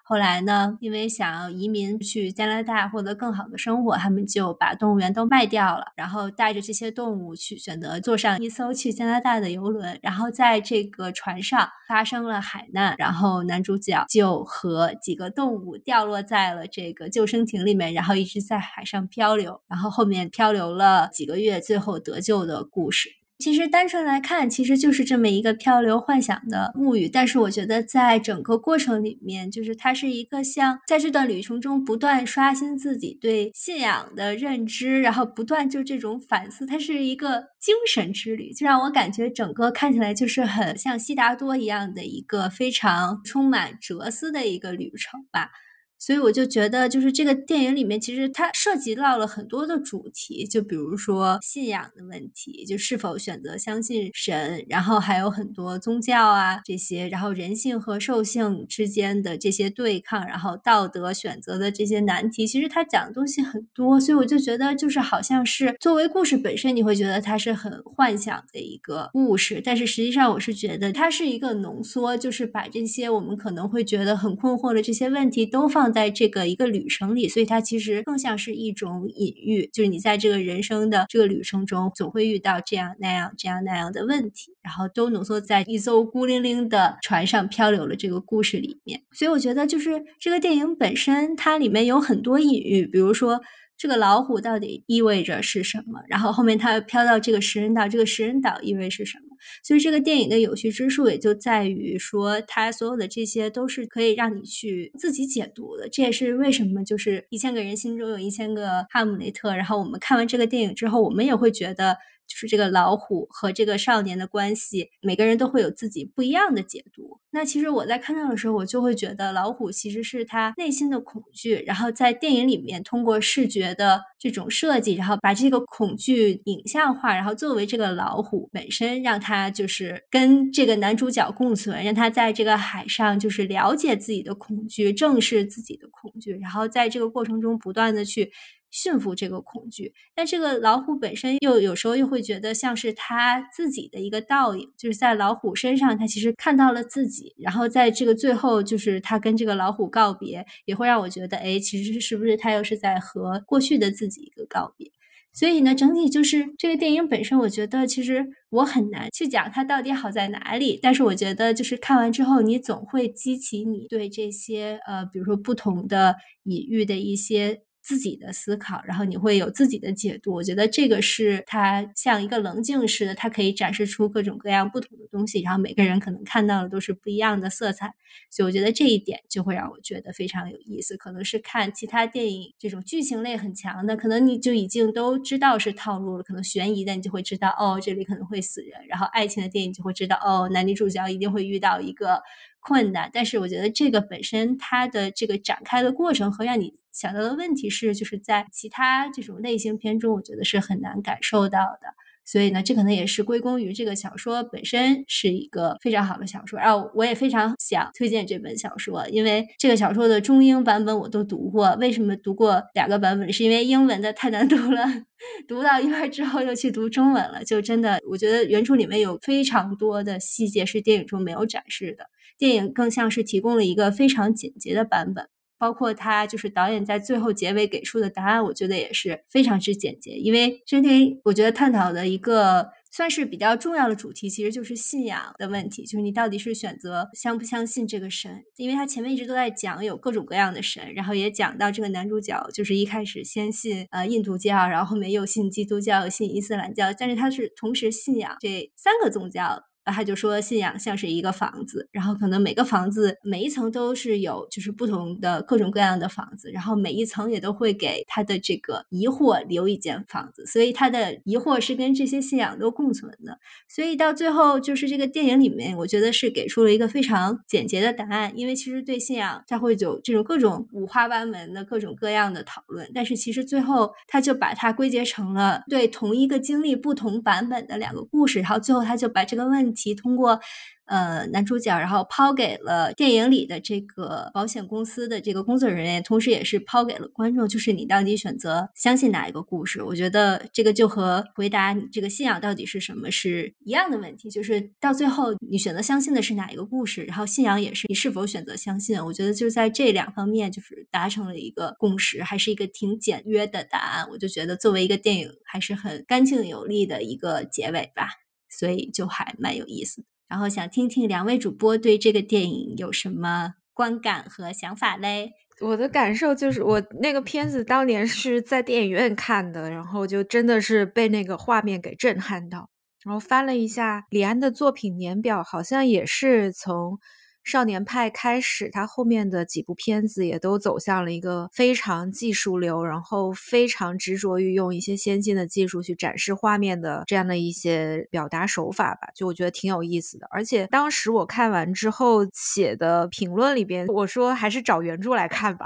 后来呢，因为想要移民去加拿大获得更好的生活，他们就把动物园都卖掉了，然后带着这些动物去选择坐上一艘去加拿大的游轮。然后在这个船上发生了海难，然后男主角就和几个动物掉落在了这个救生艇里面，然后一直在海上漂流，然后后面漂流了几个月，最后得救的。故事其实单纯来看，其实就是这么一个漂流幻想的物语。但是我觉得在整个过程里面，就是它是一个像在这段旅程中不断刷新自己对信仰的认知，然后不断就这种反思，它是一个精神之旅，就让我感觉整个看起来就是很像悉达多一样的一个非常充满哲思的一个旅程吧。所以我就觉得，就是这个电影里面，其实它涉及到了很多的主题，就比如说信仰的问题，就是否选择相信神，然后还有很多宗教啊这些，然后人性和兽性之间的这些对抗，然后道德选择的这些难题，其实它讲的东西很多。所以我就觉得，就是好像是作为故事本身，你会觉得它是很幻想的一个故事，但是实际上我是觉得它是一个浓缩，就是把这些我们可能会觉得很困惑的这些问题都放。放在这个一个旅程里，所以它其实更像是一种隐喻，就是你在这个人生的这个旅程中，总会遇到这样那样、这样那样的问题，然后都浓缩在一艘孤零零的船上漂流了这个故事里面。所以我觉得，就是这个电影本身，它里面有很多隐喻，比如说。这个老虎到底意味着是什么？然后后面它飘到这个食人岛，这个食人岛意味是什么？所以这个电影的有趣之处也就在于说，它所有的这些都是可以让你去自己解读的。这也是为什么就是一千个人心中有一千个哈姆雷特。然后我们看完这个电影之后，我们也会觉得。就是这个老虎和这个少年的关系，每个人都会有自己不一样的解读。那其实我在看到的时候，我就会觉得老虎其实是他内心的恐惧，然后在电影里面通过视觉的这种设计，然后把这个恐惧影像化，然后作为这个老虎本身，让他就是跟这个男主角共存，让他在这个海上就是了解自己的恐惧，正视自己的恐惧，然后在这个过程中不断的去。驯服这个恐惧，但这个老虎本身又有时候又会觉得像是他自己的一个倒影，就是在老虎身上，他其实看到了自己。然后在这个最后，就是他跟这个老虎告别，也会让我觉得，哎，其实是不是他又是在和过去的自己一个告别？所以呢，整体就是这个电影本身，我觉得其实我很难去讲它到底好在哪里。但是我觉得，就是看完之后，你总会激起你对这些呃，比如说不同的隐喻的一些。自己的思考，然后你会有自己的解读。我觉得这个是它像一个棱镜似的，它可以展示出各种各样不同的东西，然后每个人可能看到的都是不一样的色彩。所以我觉得这一点就会让我觉得非常有意思。可能是看其他电影这种剧情类很强的，可能你就已经都知道是套路了。可能悬疑的你就会知道，哦，这里可能会死人。然后爱情的电影就会知道，哦，男女主角一定会遇到一个。困难，但是我觉得这个本身它的这个展开的过程和让你想到的问题是，就是在其他这种类型片中，我觉得是很难感受到的。所以呢，这可能也是归功于这个小说本身是一个非常好的小说。然后我也非常想推荐这本小说，因为这个小说的中英版本我都读过。为什么读过两个版本？是因为英文的太难读了，[LAUGHS] 读到一半之后又去读中文了。就真的，我觉得原著里面有非常多的细节是电影中没有展示的。电影更像是提供了一个非常简洁的版本，包括他就是导演在最后结尾给出的答案，我觉得也是非常之简洁。因为这电影我觉得探讨的一个算是比较重要的主题，其实就是信仰的问题，就是你到底是选择相不相信这个神？因为他前面一直都在讲有各种各样的神，然后也讲到这个男主角就是一开始先信呃印度教，然后后面又信基督教，信伊斯兰教，但是他是同时信仰这三个宗教。他就说，信仰像是一个房子，然后可能每个房子每一层都是有，就是不同的各种各样的房子，然后每一层也都会给他的这个疑惑留一间房子，所以他的疑惑是跟这些信仰都共存的。所以到最后，就是这个电影里面，我觉得是给出了一个非常简洁的答案。因为其实对信仰，它会有这种各种五花八门的各种各样的讨论，但是其实最后他就把它归结成了对同一个经历不同版本的两个故事，然后最后他就把这个问。其通过。呃，男主角然后抛给了电影里的这个保险公司的这个工作人员，同时也是抛给了观众，就是你到底选择相信哪一个故事？我觉得这个就和回答你这个信仰到底是什么是一样的问题，就是到最后你选择相信的是哪一个故事，然后信仰也是你是否选择相信？我觉得就在这两方面就是达成了一个共识，还是一个挺简约的答案。我就觉得作为一个电影还是很干净有力的一个结尾吧，所以就还蛮有意思的。然后想听听两位主播对这个电影有什么观感和想法嘞？我的感受就是，我那个片子当年是在电影院看的，然后就真的是被那个画面给震撼到。然后翻了一下李安的作品年表，好像也是从。少年派开始，他后面的几部片子也都走向了一个非常技术流，然后非常执着于用一些先进的技术去展示画面的这样的一些表达手法吧，就我觉得挺有意思的。而且当时我看完之后写的评论里边，我说还是找原著来看吧。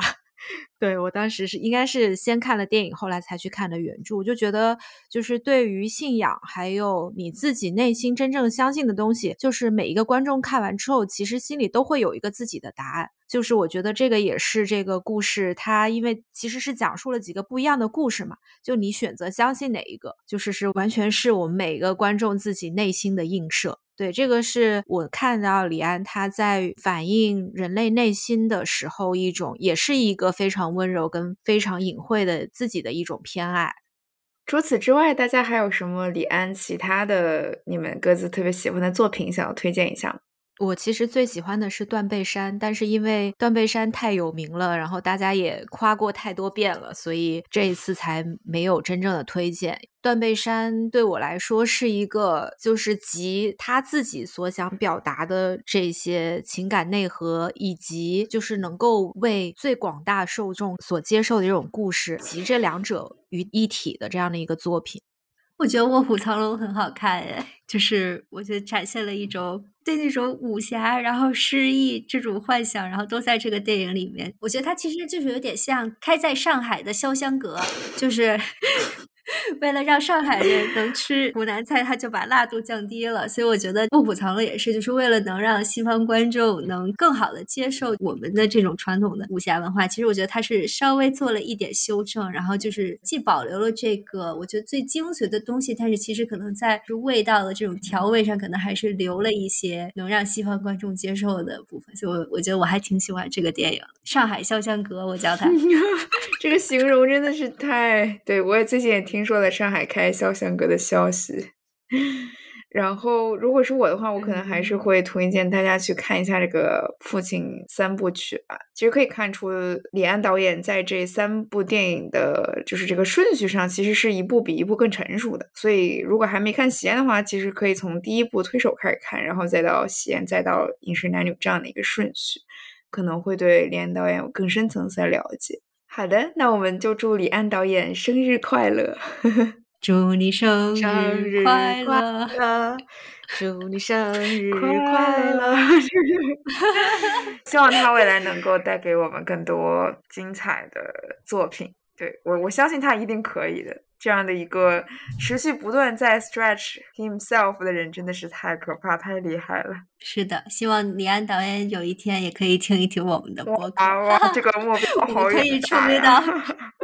对我当时是应该是先看了电影，后来才去看的原著。我就觉得，就是对于信仰，还有你自己内心真正相信的东西，就是每一个观众看完之后，其实心里都会有一个自己的答案。就是我觉得这个也是这个故事，它因为其实是讲述了几个不一样的故事嘛。就你选择相信哪一个，就是是完全是我们每个观众自己内心的映射。对，这个是我看到李安他在反映人类内心的时候，一种也是一个非常温柔跟非常隐晦的自己的一种偏爱。除此之外，大家还有什么李安其他的你们各自特别喜欢的作品想要推荐一下吗？我其实最喜欢的是《断背山》，但是因为《断背山》太有名了，然后大家也夸过太多遍了，所以这一次才没有真正的推荐。《断背山》对我来说是一个，就是集他自己所想表达的这些情感内核，以及就是能够为最广大受众所接受的这种故事，集这两者于一体的这样的一个作品。我觉得《卧虎藏龙》很好看，哎，就是我觉得展现了一种对那种武侠，然后诗意这种幻想，然后都在这个电影里面。我觉得它其实就是有点像开在上海的潇湘阁，就是。为了让上海人能吃湖南菜，他就把辣度降低了。所以我觉得《卧虎藏龙》也是，就是为了能让西方观众能更好的接受我们的这种传统的武侠文化。其实我觉得它是稍微做了一点修正，然后就是既保留了这个我觉得最精髓的东西，但是其实可能在味道的这种调味上，可能还是留了一些能让西方观众接受的部分。所以，我我觉得我还挺喜欢这个电影《上海潇湘阁》，我叫它。[LAUGHS] 这个形容真的是太……对我也最近也听说了上海开肖像阁的消息。然后，如果是我的话，我可能还是会推荐大家去看一下这个《父亲三部曲》吧。其实可以看出，李安导演在这三部电影的，就是这个顺序上，其实是一部比一部更成熟的。所以，如果还没看《喜宴》的话，其实可以从第一部《推手》开始看，然后再到《喜宴》，再到《饮食男女》这样的一个顺序，可能会对李安导演有更深层次的了解。好的，那我们就祝李安导演生日快乐！[LAUGHS] 祝你生日快乐！祝你生 [LAUGHS] 日快乐！[LAUGHS] 希望他未来能够带给我们更多精彩的作品。对我，我相信他一定可以的。这样的一个持续不断在 stretch himself 的人，真的是太可怕、太厉害了。是的，希望李安导演有一天也可以听一听我们的播客。哇，这个目标 [LAUGHS] 好可以出名到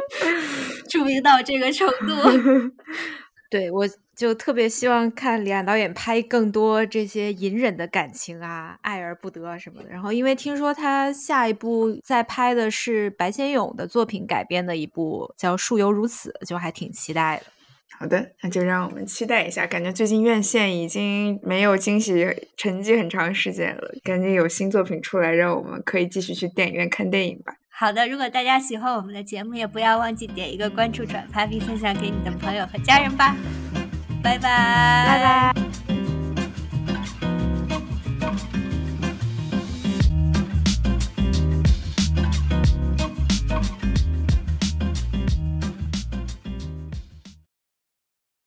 [LAUGHS] 出名到这个程度。[LAUGHS] 对，我就特别希望看李安导演拍更多这些隐忍的感情啊，爱而不得什么的。然后，因为听说他下一部在拍的是白先勇的作品改编的一部叫《树犹如此》，就还挺期待的。好的，那就让我们期待一下。感觉最近院线已经没有惊喜沉寂很长时间了，赶紧有新作品出来，让我们可以继续去电影院看电影吧。好的，如果大家喜欢我们的节目，也不要忘记点一个关注、转发并分享给你的朋友和家人吧。拜拜。